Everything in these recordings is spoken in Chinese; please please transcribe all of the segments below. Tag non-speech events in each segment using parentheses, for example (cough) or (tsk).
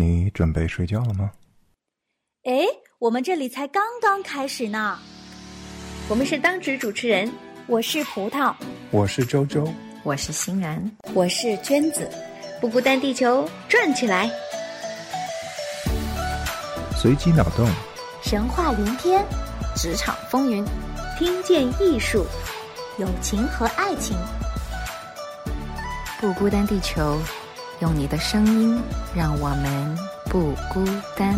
你准备睡觉了吗？哎，我们这里才刚刚开始呢。我们是当值主持人，我是葡萄，我是周周，我是欣然，我是娟子，不孤单，地球转起来，随机脑洞，神话连篇，职场风云，听见艺术，友情和爱情，不孤单，地球。用你的声音，让我们不孤单。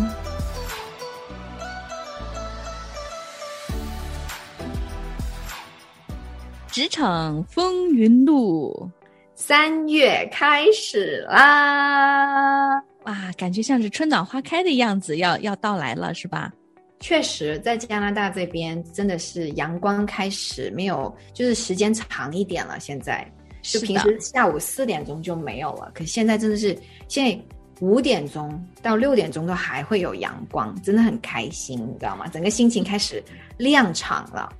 职场风云录，三月开始啦！哇，感觉像是春暖花开的样子，要要到来了，是吧？确实，在加拿大这边真的是阳光开始没有，就是时间长一点了，现在。就平时下午四点钟就没有了，可现在真的是现在五点钟到六点钟都还会有阳光，真的很开心，你知道吗？整个心情开始亮场了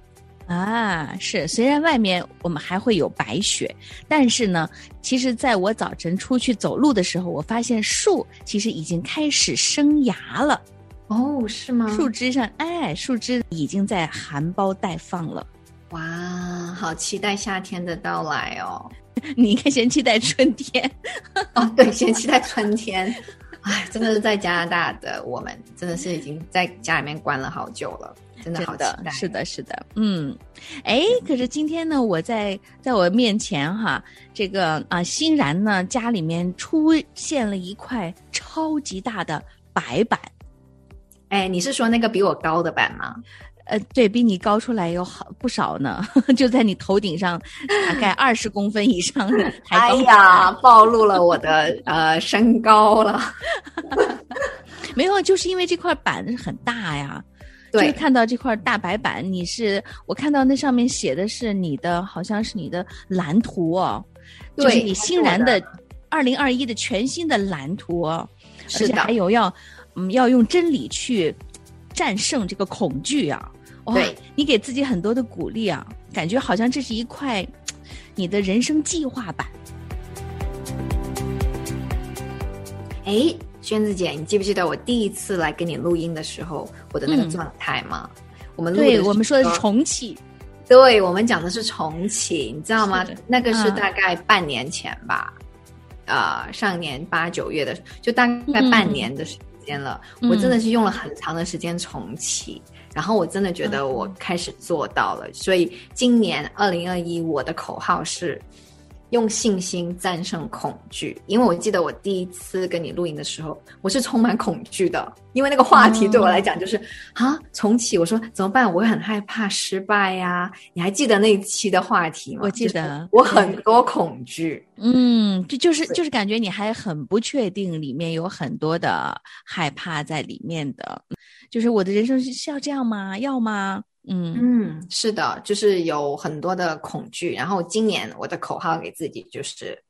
啊！是，虽然外面我们还会有白雪，但是呢，其实在我早晨出去走路的时候，我发现树其实已经开始生芽了。哦，是吗？树枝上，哎，树枝已经在含苞待放了。哇，好期待夏天的到来哦！(laughs) 你应该先期待春天 (laughs) 哦，对，先期待春天。(laughs) 哎，真的是在加拿大的我们，真的是已经在家里面关了好久了，真的好期待。是的，是的，嗯，哎，可是今天呢，我在在我面前哈，这个啊，欣然呢，家里面出现了一块超级大的白板。哎，你是说那个比我高的板吗？呃，对比你高出来有好不少呢，(laughs) 就在你头顶上，大概 (laughs) 二十公分以上。(laughs) 哎呀，暴露了我的呃身高了。没有，就是因为这块板很大呀。对，看到这块大白板，你是我看到那上面写的是你的，好像是你的蓝图哦，就是你欣然的二零二一的全新的蓝图哦，而且还有要嗯要用真理去。战胜这个恐惧啊！对你给自己很多的鼓励啊，感觉好像这是一块 (tsk) 你的人生计划版。哎，娟子姐，你记不记得我第一次来跟你录音的时候，我的那个状态吗？我们对我们说的是重启，对我们讲的是重启，你知道吗？那个是大概半年前吧，呃，上年八九月的，就大概半年的时。间了，我真的是用了很长的时间重启，然后我真的觉得我开始做到了，所以今年二零二一我的口号是。用信心战胜恐惧，因为我记得我第一次跟你录音的时候，我是充满恐惧的，因为那个话题对我来讲就是啊重启，我说怎么办？我很害怕失败呀。你还记得那一期的话题吗？我记得，我很多恐惧。嗯，这就是就是感觉你还很不确定，里面有很多的害怕在里面的，就是我的人生是要这样吗？要吗？嗯嗯，是的，就是有很多的恐惧。然后今年我的口号给自己就是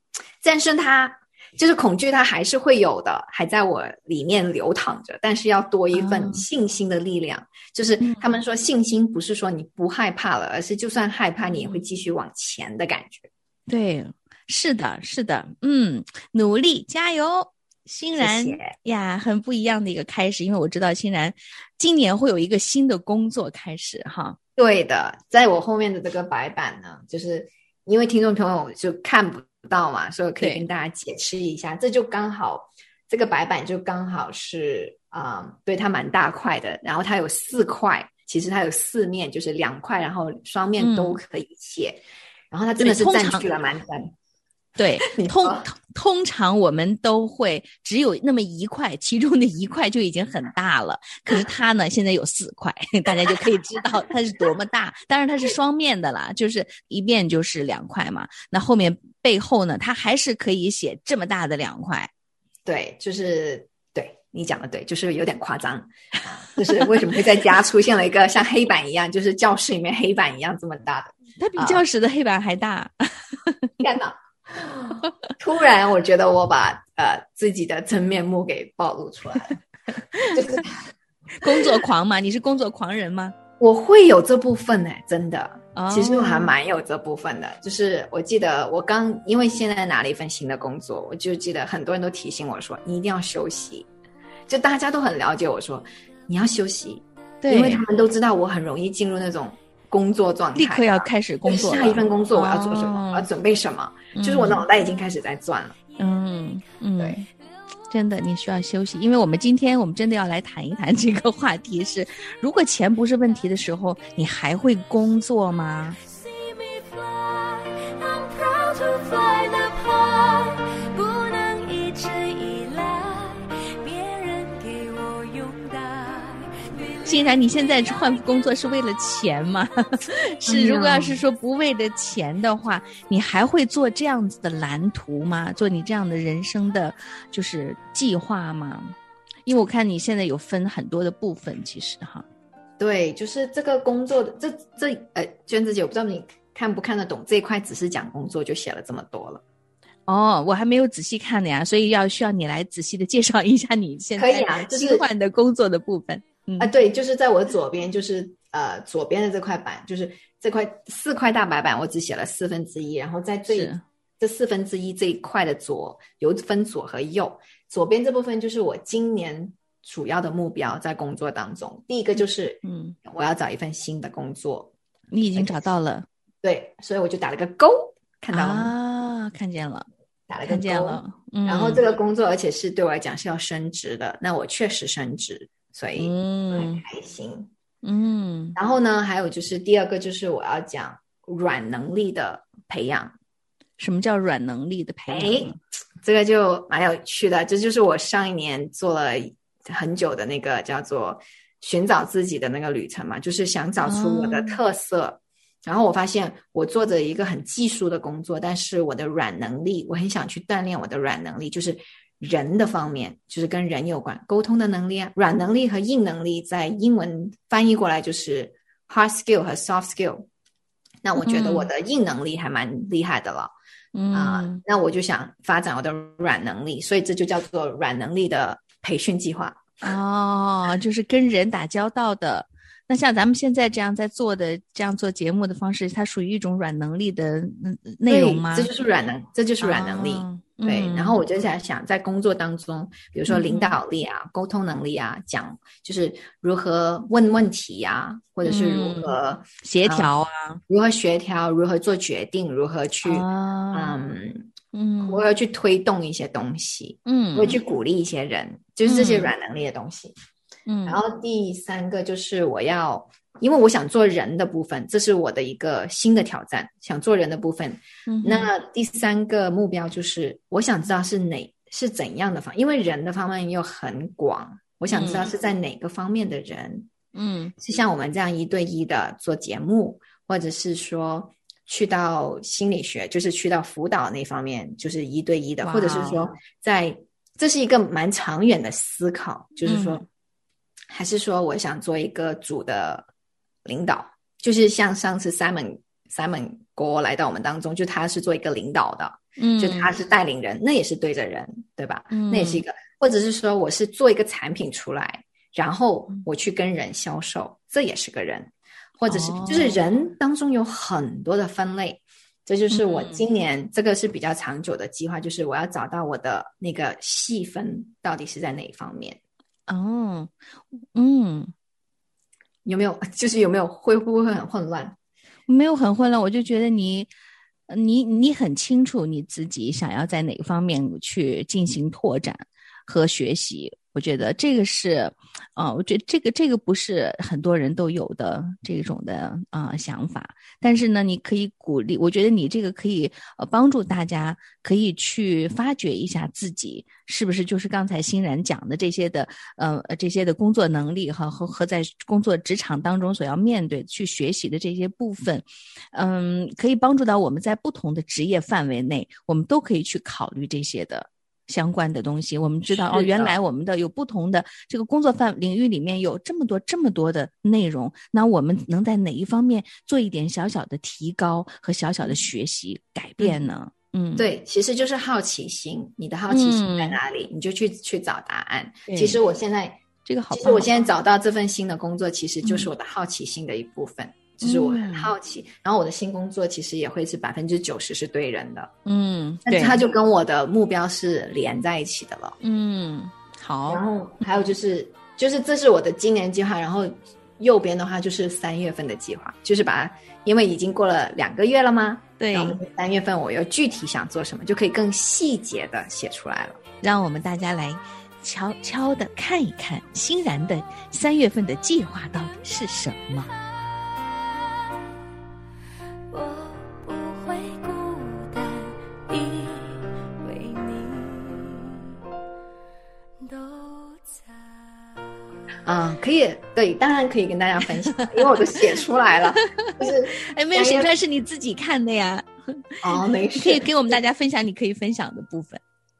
战胜它，就是恐惧它还是会有的，还在我里面流淌着，但是要多一份信心的力量。就是他们说信心不是说你不害怕了，而是就算害怕你也会继续往前的感觉。对，是的，是的，嗯，努力加油。欣然呀，很不一样的一个开始，因为我知道欣然今年会有一个新的工作开始哈。对的，在我后面的这个白板呢，就是因为听众朋友就看不到嘛，所以可以跟大家解释一下。这就刚好这个白板就刚好是啊，对它蛮大块的，然后它有四块，其实它有四面，就是两块，然后双面都可以写，然后它真的是占据了蛮大。对，(laughs) 通通常我们都会只有那么一块，其中的一块就已经很大了。可是它呢，现在有四块，(laughs) 大家就可以知道它是多么大。当然它是双面的啦，就是一面就是两块嘛。那后面背后呢，它还是可以写这么大的两块。对，就是对你讲的对，就是有点夸张。就是为什么会在家出现了一个像黑板一样，就是教室里面黑板一样这么大的？它比教室的黑板还大。(laughs) 天哪！(laughs) 突然，我觉得我把呃自己的真面目给暴露出来了。(laughs) 就是工作狂嘛？你是工作狂人吗？我会有这部分呢，真的。其实我还蛮有这部分的。就是我记得我刚因为现在拿了一份新的工作，我就记得很多人都提醒我说，你一定要休息。就大家都很了解我说你要休息，对，因为他们都知道我很容易进入那种工作状态，立刻要开始工作，下一份工作我要做什么，我要准备什么，就是我脑袋已经开始在转了。嗯嗯，对。真的，你需要休息，因为我们今天我们真的要来谈一谈这个话题是：如果钱不是问题的时候，你还会工作吗？欣然，你现在换工作是为了钱吗？(laughs) 是，如果要是说不为了钱的话，你还会做这样子的蓝图吗？做你这样的人生的就是计划吗？因为我看你现在有分很多的部分，其实哈。对，就是这个工作的这这呃，娟子姐，我不知道你看不看得懂这一块，只是讲工作就写了这么多了。哦，我还没有仔细看呢呀，所以要需要你来仔细的介绍一下你现在新换的工作的部分。啊，对，就是在我左边，就是呃左边的这块板，就是这块四块大白板，我只写了四分之一，然后在最这四分之一这一块的左有分左和右，左边这部分就是我今年主要的目标在工作当中，第一个就是嗯，我要找一份新的工作，你已经找到了，对，所以我就打了个勾，看到了啊，看见了，打了个勾，然后这个工作而且是对我来讲是要升职的，那我确实升职。所以很开心，嗯，然后呢，还有就是第二个就是我要讲软能力的培养。什么叫软能力的培养？这个就蛮有趣的，这就是我上一年做了很久的那个叫做寻找自己的那个旅程嘛，就是想找出我的特色。然后我发现我做着一个很技术的工作，但是我的软能力，我很想去锻炼我的软能力，就是。人的方面就是跟人有关，沟通的能力啊，软能力和硬能力，在英文翻译过来就是 hard skill 和 soft skill。那我觉得我的硬能力还蛮厉害的了，啊，那我就想发展我的软能力，所以这就叫做软能力的培训计划。哦，就是跟人打交道的。那像咱们现在这样在做的这样做节目的方式，它属于一种软能力的内容吗？这就是软能，这就是软能力。对，然后我就在想，在工作当中，比如说领导力啊、沟通能力啊，讲就是如何问问题呀，或者是如何协调啊，如何协调，如何做决定，如何去嗯嗯，如何去推动一些东西，嗯，如何去鼓励一些人，就是这些软能力的东西。嗯，然后第三个就是我要。因为我想做人的部分，这是我的一个新的挑战。想做人的部分，那第三个目标就是我想知道是哪是怎样的方，因为人的方面又很广，我想知道是在哪个方面的人，嗯，是像我们这样一对一的做节目，或者是说去到心理学，就是去到辅导那方面，就是一对一的，或者是说在这是一个蛮长远的思考，就是说，还是说我想做一个组的。领导。就是像上次 Simon Simon 哥来到我们当中，就他是做一个领导的，嗯，就他是带领人，那也是对着人，对吧？嗯，那也是一个，或者是说我是做一个产品出来，然后我去跟人销售，这也是个人，或者是就是人当中有很多的分类，这就是我今年这个是比较长久的计划，就是我要找到我的那个细分到底是在哪一方面。哦，嗯。有没有 (laughs) 就是有没有会不会很混乱？没有很混乱，我就觉得你，你你很清楚你自己想要在哪个方面去进行拓展和学习。我觉得这个是，啊，我觉得这个这个不是很多人都有的这种的啊想法。但是呢，你可以鼓励，我觉得你这个可以呃帮助大家，可以去发掘一下自己是不是就是刚才欣然讲的这些的呃这些的工作能力和和和在工作职场当中所要面对去学习的这些部分，嗯，可以帮助到我们在不同的职业范围内，我们都可以去考虑这些的。相关的东西，我们知道哦，原来我们的有不同的这个工作范领域里面有这么多这么多的内容，那我们能在哪一方面做一点小小的提高和小小的学习改变呢？嗯，对，其实就是好奇心，你的好奇心在哪里，你就去去找答案。其实我现在这个好，其实我现在找到这份新的工作，其实就是我的好奇心的一部分。就是我很好奇，然后我的新工作其实也会是百分之九十是对人的，嗯，但是它就跟我的目标是连在一起的了，嗯，好，然后还有就是就是这是我的今年计划，然后右边的话就是三月份的计划，就是把因为已经过了两个月了吗？对，三月份我又具体想做什么，就可以更细节的写出来了。让我们大家来悄悄的看一看欣然的三月份的计划到底是什么。可以，对，当然可以跟大家分享，因为我都写出来了。(laughs) 就是，哎，没有写出来是你自己看的呀。哦，(laughs) 没事，可以给我们大家分享你可以分享的部分。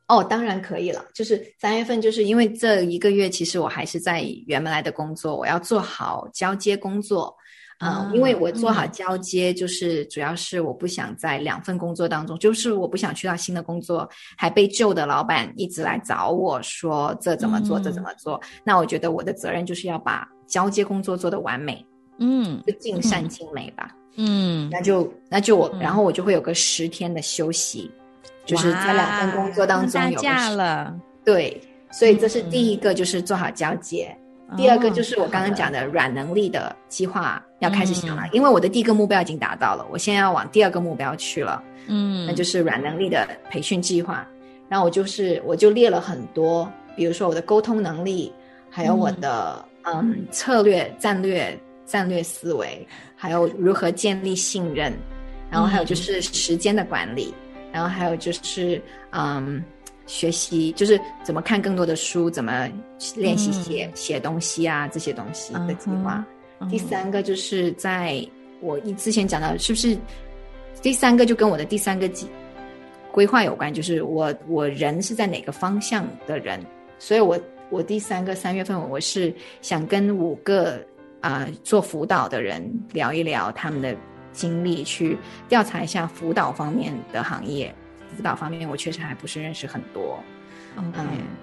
哦，当然可以了。就是三月份，就是因为这一个月，其实我还是在原来的工作，我要做好交接工作。嗯，因为我做好交接，就是主要是我不想在两份工作当中，就是我不想去到新的工作，还被旧的老板一直来找我说这怎么做，这怎么做。那我觉得我的责任就是要把交接工作做得完美，嗯，就尽善尽美吧。嗯，那就那就我，然后我就会有个十天的休息，就是在两份工作当中有假了。对，所以这是第一个，就是做好交接。第二个就是我刚刚讲的软能力的计划要开始想了，因为我的第一个目标已经达到了，我现在要往第二个目标去了。嗯，那就是软能力的培训计划。然后我就是我就列了很多，比如说我的沟通能力，还有我的嗯策略、战略、战略思维，还有如何建立信任，然后还有就是时间的管理，然后还有就是嗯。学习就是怎么看更多的书，怎么练习写写东西啊，这些东西的计划。第三个就是在我一之前讲到，是不是？第三个就跟我的第三个计规划有关，就是我我人是在哪个方向的人，所以我我第三个三月份我是想跟五个啊做辅导的人聊一聊他们的经历，去调查一下辅导方面的行业。辅导方面，我确实还不是认识很多。嗯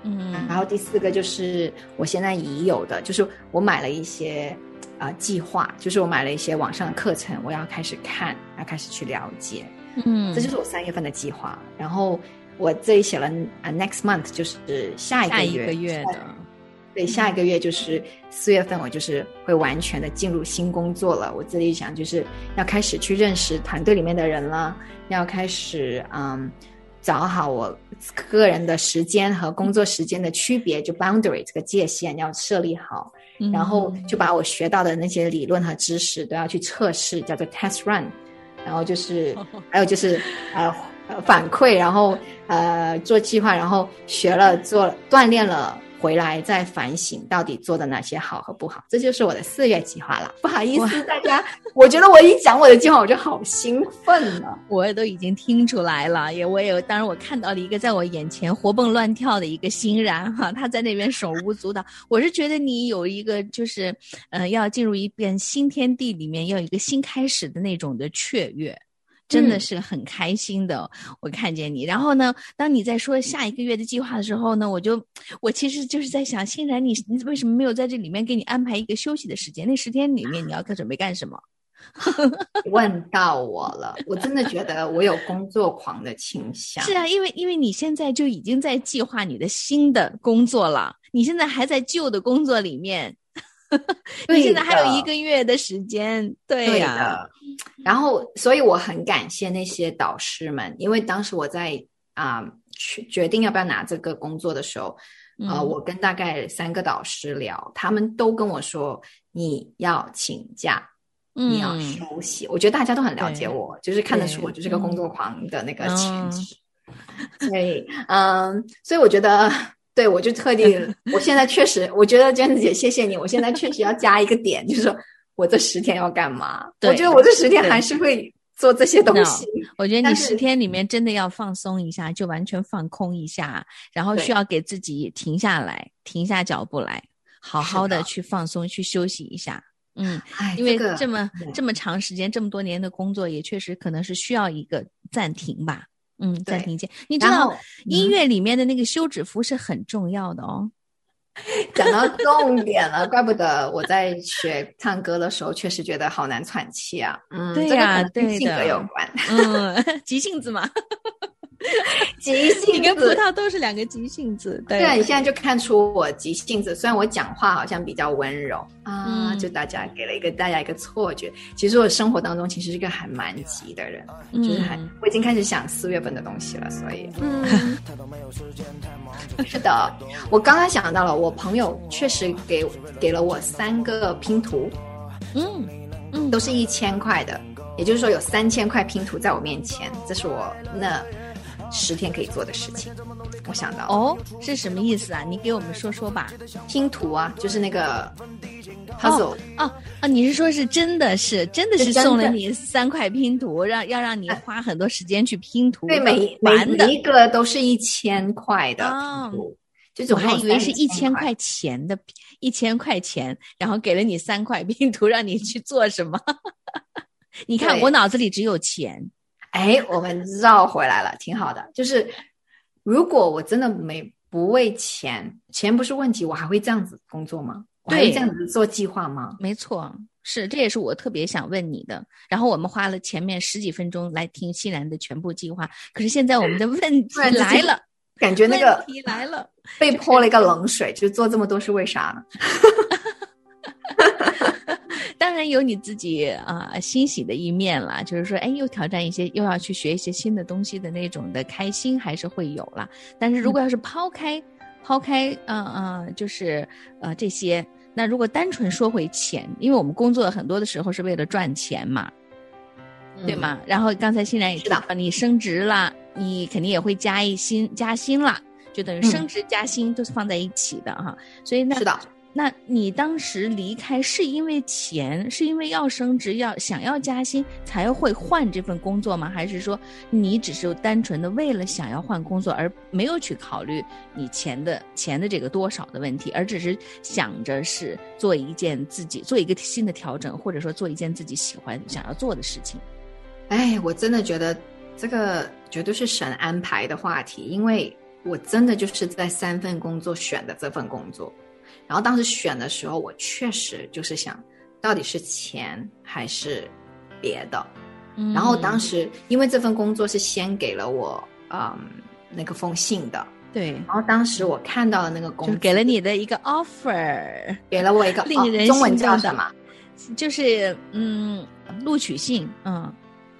嗯，然后第四个就是我现在已有的，就是我买了一些啊计划，就是我买了一些网上的课程，我要开始看，要开始去了解。嗯，这就是我三月份的计划。然后我这里写了啊，next month 就是下一个月的。对，下一个月就是四月份，我就是会完全的进入新工作了。我这里想就是要开始去认识团队里面的人了，要开始嗯找好我个人的时间和工作时间的区别，就 boundary 这个界限要设立好，然后就把我学到的那些理论和知识都要去测试，叫做 test run，然后就是还有就是呃反馈，然后呃做计划，然后学了做锻炼了。回来再反省到底做的哪些好和不好，这就是我的四月计划了。(laughs) 不好意思，大家，我觉得我一讲我的计划，我就好兴奋了。我也都已经听出来了，也我也当然我看到了一个在我眼前活蹦乱跳的一个欣然哈，他在那边手舞足蹈。我是觉得你有一个就是，呃，要进入一片新天地里面，要有一个新开始的那种的雀跃。真的是很开心的，我看见你。然后呢，当你在说下一个月的计划的时候呢，我就，我其实就是在想，欣然，你你为什么没有在这里面给你安排一个休息的时间？那十天里面你要准备干什么？(laughs) 问到我了，我真的觉得我有工作狂的倾向。是啊，因为因为你现在就已经在计划你的新的工作了，你现在还在旧的工作里面。(laughs) 你现在还有一个月的时间，对呀。然后，所以我很感谢那些导师们，因为当时我在啊决决定要不要拿这个工作的时候，呃，我跟大概三个导师聊，他们都跟我说你要请假，你要休息。我觉得大家都很了解我，就是看得出我就是个工作狂的那个潜质。(laughs) 所以，嗯，所以我觉得。对，我就特地，(laughs) 我现在确实，我觉得娟子姐，谢谢你。我现在确实要加一个点，就是说我这十天要干嘛？我觉得我这十天还是会做这些东西。我觉得你十天里面真的要放松一下，就完全放空一下，然后需要给自己停下来，停下脚步来，好好的去放松，去休息一下。嗯，因为这么这么长时间，这么多年的工作，也确实可能是需要一个暂停吧。嗯，暂停键。你知道音乐里面的那个休止符是很重要的哦。(laughs) 讲到重点了，怪不得我在学唱歌的时候，确实觉得好难喘气啊。嗯，对呀，对性格有关。嗯，(laughs) 急性子嘛。(laughs) 急性子，你跟葡萄都是两个急性子。对，你现在就看出我急性子。虽然我讲话好像比较温柔啊，就大家给了一个大家一个错觉。其实我生活当中其实是一个还蛮急的人，就是还我已经开始想四月份的东西了。所以，嗯，(laughs) 是的，我刚刚想到了，我朋友确实给给了我三个拼图，嗯嗯，都是一千块的。也就是说，有三千块拼图在我面前，这是我那十天可以做的事情。我想到哦，是什么意思啊？你给我们说说吧。拼图啊，就是那个 puzzle 哦哦，你是说是真的是真的是送了你三块拼图，让要让你花很多时间去拼图？对，每每每一个都是一千块的拼图，就我还以为是一千块钱的一千块钱，然后给了你三块拼图，让你去做什么？(laughs) 你看，我脑子里只有钱。哎，我们绕回来了，挺好的。就是如果我真的没不为钱，钱不是问题，我还会这样子工作吗？对，这样子做计划吗？没错，是，这也是我特别想问你的。然后我们花了前面十几分钟来听欣然的全部计划，可是现在我们的问 (laughs) 题来了，感觉那个问题来了，被泼了一个冷水，就做这么多是为啥呢？(laughs) 当然有你自己啊欣喜的一面了，就是说，哎，又挑战一些，又要去学一些新的东西的那种的开心还是会有了。但是如果要是抛开，抛开，嗯嗯，就是呃这些，那如果单纯说回钱，因为我们工作很多的时候是为了赚钱嘛，对吗？然后刚才欣然也知道，你升职了，你肯定也会加一薪加薪了，就等于升职加薪都是放在一起的哈。所以那是的。那你当时离开是因为钱，是因为要升职、要想要加薪才会换这份工作吗？还是说你只是单纯的为了想要换工作而没有去考虑你钱的钱的这个多少的问题，而只是想着是做一件自己做一个新的调整，或者说做一件自己喜欢想要做的事情？哎，我真的觉得这个绝对是神安排的话题，因为我真的就是在三份工作选的这份工作。然后当时选的时候，我确实就是想，到底是钱还是别的。然后当时因为这份工作是先给了我嗯那个封信的，对。然后当时我看到了那个工，给了你的一个 offer，给了我一个令人中文叫什么？就是嗯录取信，嗯。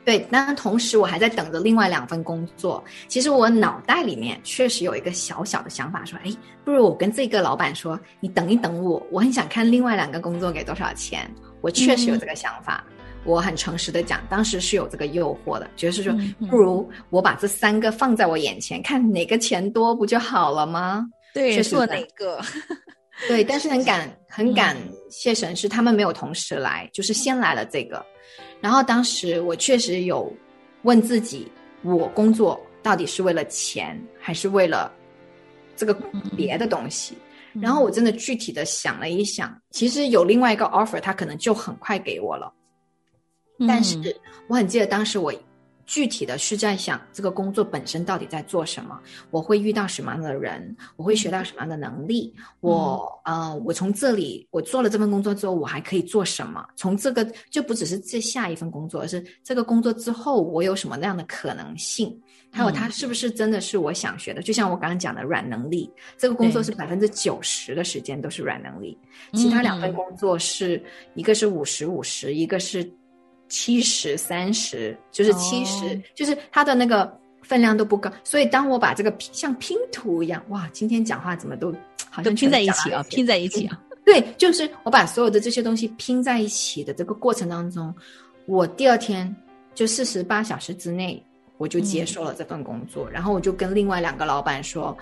对，但同时我还在等着另外两份工作。其实我脑袋里面确实有一个小小的想法，说，哎，不如我跟这个老板说，你等一等我，我很想看另外两个工作给多少钱。我确实有这个想法，我很诚实的讲，当时是有这个诱惑的，觉得是说，不如我把这三个放在我眼前，看哪个钱多不就好了吗？对，做哪个？对，但是很 (laughs) 感很感谢神，是他们没有同时来，就是先来了这个。然后当时我确实有问自己，我工作到底是为了钱，还是为了这个别的东西？然后我真的具体的想了一想，其实有另外一个 offer，他可能就很快给我了。但是我很记得当时我。具体的是在想这个工作本身到底在做什么，我会遇到什么样的人，我会学到什么样的能力，我呃，我从这里我做了这份工作之后，我还可以做什么？从这个就不只是这下一份工作，而是这个工作之后我有什么那样的可能性？还有它是不是真的是我想学的？就像我刚刚讲的软能力，这个工作是百分之九十的时间都是软能力，其他两份工作是一个是五十五十，一个是。七十三十就是七十，就是它的那个分量都不高，所以当我把这个像拼图一样，哇，今天讲话怎么都好像拼在一起啊，拼在一起啊，对，就是我把所有的这些东西拼在一起的这个过程当中，我第二天就四十八小时之内我就接受了这份工作，然后我就跟另外两个老板说，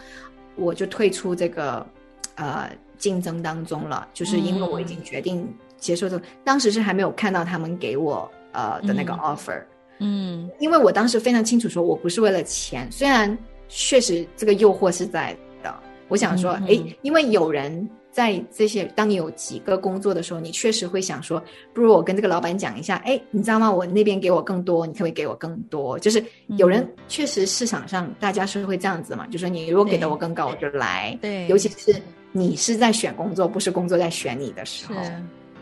我就退出这个呃竞争当中了，就是因为我已经决定接受这，当时是还没有看到他们给我。呃的那个 offer，嗯，因为我当时非常清楚，说我不是为了钱，虽然确实这个诱惑是在的。我想说，哎，因为有人在这些，当你有几个工作的时候，你确实会想说，不如我跟这个老板讲一下，哎，你知道吗？我那边给我更多，你可不可以给我更多？就是有人确实市场上大家是会这样子嘛，就说你如果给的我更高，我就来。对，尤其是你是在选工作，不是工作在选你的时候。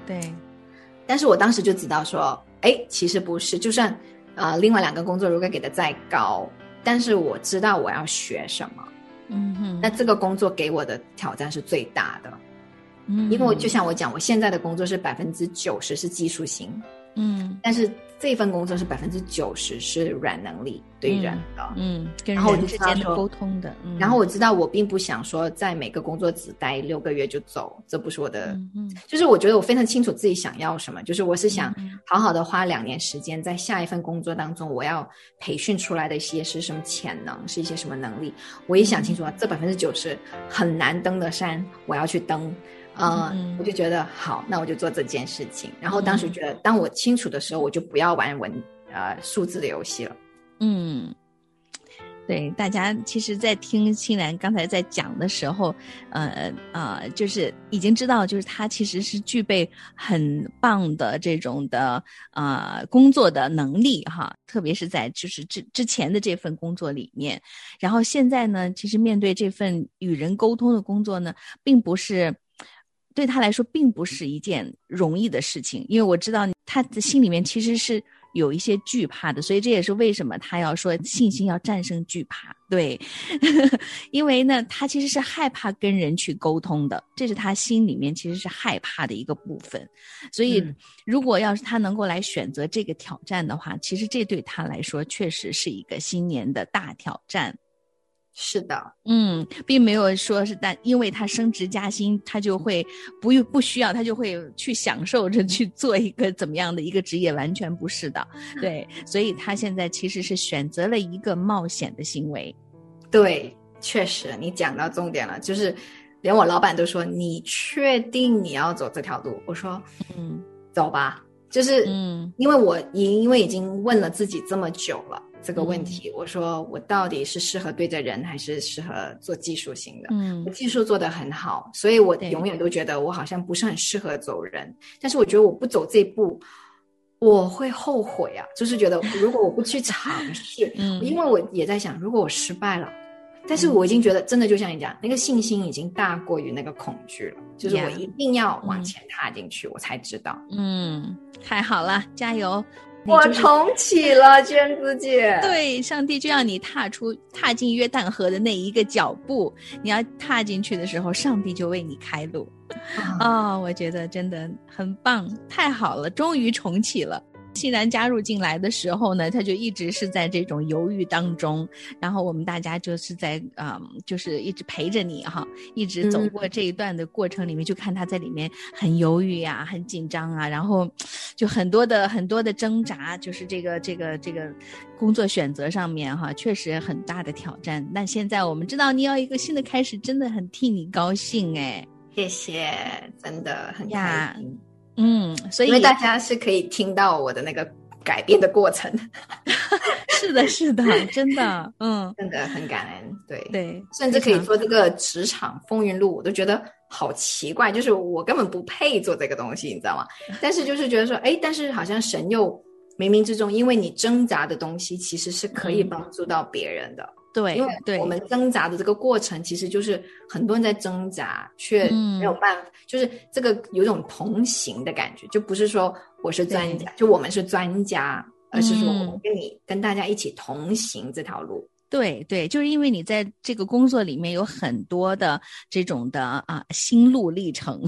对。但是我当时就知道说。哎，其实不是，就算呃，另外两个工作如果给的再高，但是我知道我要学什么。嗯哼，那这个工作给我的挑战是最大的，嗯因为我就像我讲，我现在的工作是百分之九十是技术型，嗯但是这份工作是百分之九十是软能力对人的。嗯，跟然后我人之间的沟通的，嗯然后我知道我并不想说在每个工作只待六个月就走，这不是我的嗯嗯就是我觉得我非常清楚自己想要什么，就是我是想嗯好好的花两年时间，在下一份工作当中，我要培训出来的一些是什么潜能，是一些什么能力，我也想清楚啊，这百分之九十很难登的山，我要去登。呃，嗯我就觉得好，那我就做这件事情。然后当时觉得，当我清楚的时候，我就不要玩文呃数字的游戏了。嗯，对，大家其实，在听青兰刚才在讲的时候，呃呃，就是已经知道，就是他其实是具备很棒的这种的呃工作的能力哈，特别是在就是之之前的这份工作里面，然后现在呢，其实面对这份与人沟通的工作呢，并不是。对他来说，并不是一件容易的事情，因为我知道他的心里面其实是有一些惧怕的，所以这也是为什么他要说信心要战胜惧怕。对，(laughs) 因为呢，他其实是害怕跟人去沟通的，这是他心里面其实是害怕的一个部分。所以，嗯如果要是他能够来选择这个挑战的话，其实这对他来说确实是一个新年的大挑战。是的，嗯，并没有说是但因为他升职加薪，他就会不用不需要，他就会去享受着去做一个怎么样的一个职业，完全不是的。(laughs) 对，所以他现在其实是选择了一个冒险的行为。对，确实你讲到重点了，就是连我老板都说：“你确定你要走这条路？”我说嗯：“走吧。”就是嗯因为我因因为已经问了自己这么久了这个问嗯题，我说我到底是适合对着人，还是适合做技术型的？嗯我技术做得很好，所以我永远都觉得我好像不是很适合走人。但是我觉得我不走这一步，我会后悔啊！就是觉得如果我不去尝试，(laughs) 嗯因为我也在想，如果我失败了，但是我已经觉得真的就像你讲，那个信心已经大过于那个恐惧了，就是我一定要往前踏进去，我才知道。嗯，太好了，加油！你我就是重启了，娟子姐。对，上帝就让你踏出踏进约旦河的那一个脚步，你要踏进去的时候，上帝就为你开路。啊，哦，我觉得真的很棒，太好了，终于重启了。欣然加入进来的时候呢，他就一直是在这种犹豫当中，然后我们大家就是在嗯，就是一直陪着你哈，一直走嗯过这一段的过程里面，就看他在里面很犹豫呀、很紧张啊，然后就很多的很多的挣扎，就是这个这个这个工作选择上面哈，确实很大的挑战。但现在我们知道你要一个新的开始，真的很替你高兴哎。谢谢，真的很呀开心。嗯，所以因为大家是可以听到我的那个改变的过程，(laughs) 是的，是的，真的，嗯，(laughs) 真的很感恩。对，对，甚至可以非常做这个职场风云录，我都觉得好奇怪，就是我根本不配做这个东西，你知道吗？但是就是觉得说，哎，但是好像神又冥冥之中，因为你挣扎的东西其实是可以嗯帮助到别人的。对，因为对，我们挣扎的这个过程，其实就是很多人在挣扎，却嗯没有办法，就是这个有种同行的感觉，就不是说我是专家，就我们是专家，而是说我们跟你跟大家一起同行这条路。对对，就是因为你在这个工作里面有很多的这种的啊心路历程，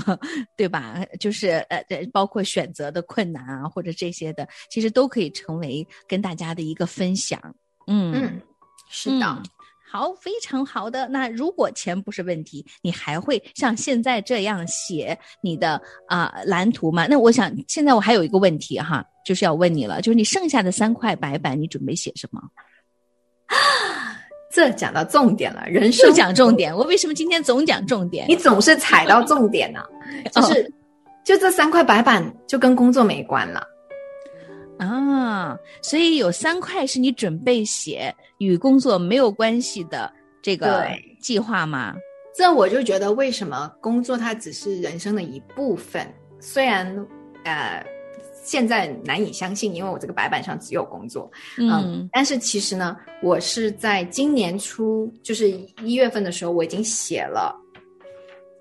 对吧？就是呃，呃包括选择的困难啊，或者这些的，其实都可以成为跟大家的一个分享。嗯嗯，是的。嗯好，非常好的。那如果钱不是问题，你还会像现在这样写你的啊、蓝图吗？那我想现在我还有一个问题哈，就是要问你了，就是你剩下的三块白板，你准备写什么？(gasps) 这讲到重点了，人生就讲重点。我为什么今天总讲重点？你总是踩到重点呢、(laughs) 就是、就这三块白板就跟工作没关了。啊，所以有三块是你准备写与工作没有关系的这个计划吗？这我就觉得，为什么工作它只是人生的一部分？虽然呃，现在难以相信，因为我这个白板上只有工作，嗯。但是其实呢，我是在今年初，就是一月份的时候，我已经写了，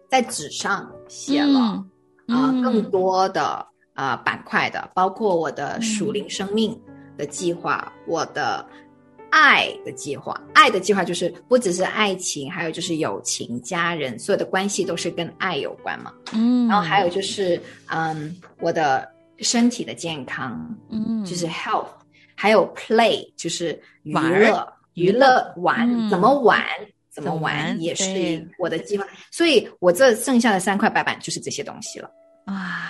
在纸上写了啊、嗯。更多的啊、呃板块的，包括我的属灵生命的计划，我的爱的计划。爱的计划就是不只是爱情，还有就是友情、家人，所有的关系都是跟爱有关嘛。嗯，然后还有就是，嗯，我的身体的健康，嗯，就是 health，还有 play，就是娱乐、娱乐玩，嗯怎么玩。怎么玩玩也是我的计划，所以我这剩下的三块白板就是这些东西了。啊，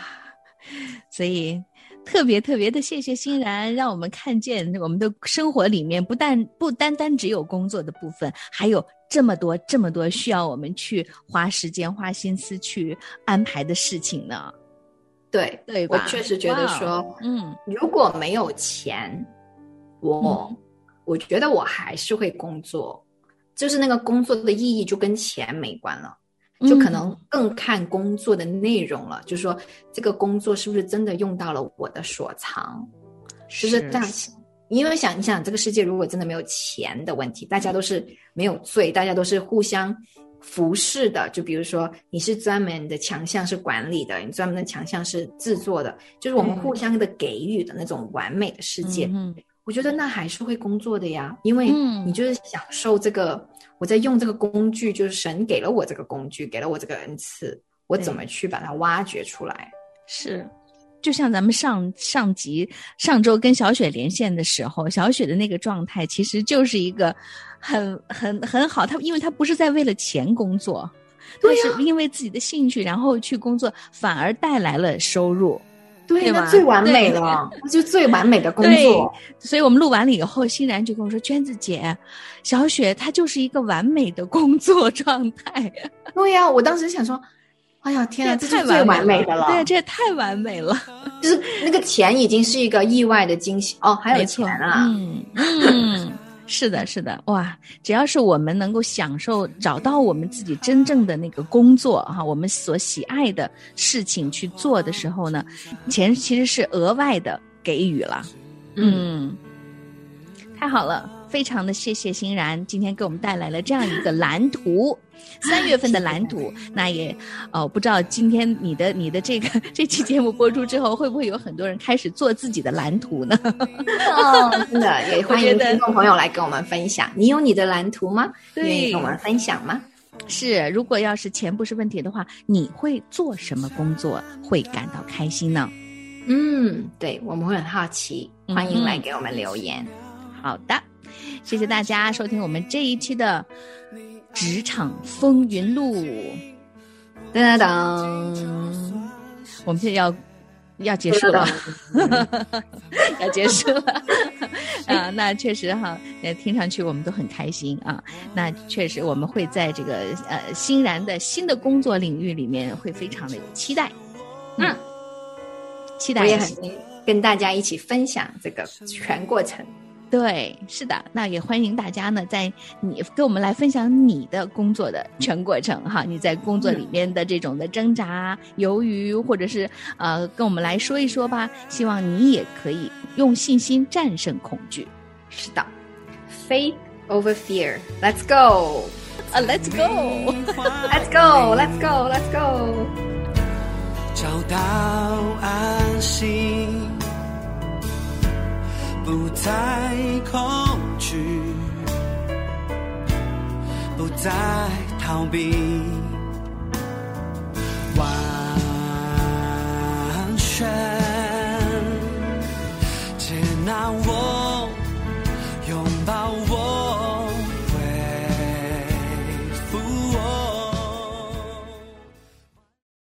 所以特别特别的谢谢欣然，让我们看见我们的生活里面不但不单单只有工作的部分，还有这么多这么多需要我们去花时间花心思去安排的事情呢。对，对吧？我确实觉得说，嗯如果没有钱，我、我觉得我还是会工作，就是那个工作的意义就跟钱没关了。就可能更看工作的内容了，就是说这个工作是不是真的用到了我的所长，就是这样。因为想你想，这个世界如果真的没有钱的问题，大家都是没有罪，大家都是互相服侍的。就比如说，你是专门的强项是管理的，你专门的强项是制作的，就是我们互相的给予的那种完美的世界。嗯、我觉得那还是会工作的呀，因为你就是享受这个。我在用这个工具，就是神给了我这个工具，给了我这个恩赐，我怎么去把它挖掘出来？是，就像咱们上上集上周跟小雪连线的时候，小雪的那个状态其实就是一个很很很好。她因为她不是在为了钱工作，她是因为自己的兴趣，然后去工作，反而带来了收入。对，那最完美了，那就最完美的工作。所以我们录完了以后，欣然就跟我说：“娟子姐，小雪她就是一个完美的工作状态。(laughs) ”对呀、啊，我当时想说：“哎呀，天啊，这是最完美的了！对，这也太完美了。就是那个钱已经是一个意外的惊喜哦，还有钱啊！嗯嗯。”是的，是的，哇！只要是我们能够享受、找到我们自己真正的那个工作哈，我们所喜爱的事情去做的时候呢，钱其实是额外的给予了。嗯，太好了，非常的谢谢欣然今天给我们带来了这样一个蓝图，三月份的蓝图。那也哦，不知道今天你的你的这个这期节目播出之后，会不会有很多人开始做自己的蓝图呢？哦，真的也欢迎听众朋友来跟我们分享。你有你的蓝图吗？愿意跟我们分享吗？是，如果要是钱不是问题的话，你会做什么工作会感到开心呢？嗯，对，我们会很好奇，欢迎来给我们留言。嗯、好的，谢谢大家收听我们这一期的《职场风云录》。噔噔噔，我们现在要要结束了，(laughs) 要结束了 (laughs) 啊！那确实哈，呃，听上去我们都很开心啊。那确实，我们会在这个呃欣然的新的工作领域里面会非常的有期待。嗯。期待我也很跟大家一起分享这个全过程。对，是的，那也欢迎大家呢，在你跟我们来分享你的工作的全过程哈，你在工作里面的这种的挣扎、犹豫，或者是呃，跟我们来说一说吧。希望你也可以用信心战胜恐惧。是的，Faith over fear. Let's go. (laughs) 啊、(laughs) uh,，Let's go. Let's go. Let's go. Let's go. 找到安心，不再恐惧不再逃避。完全接纳我。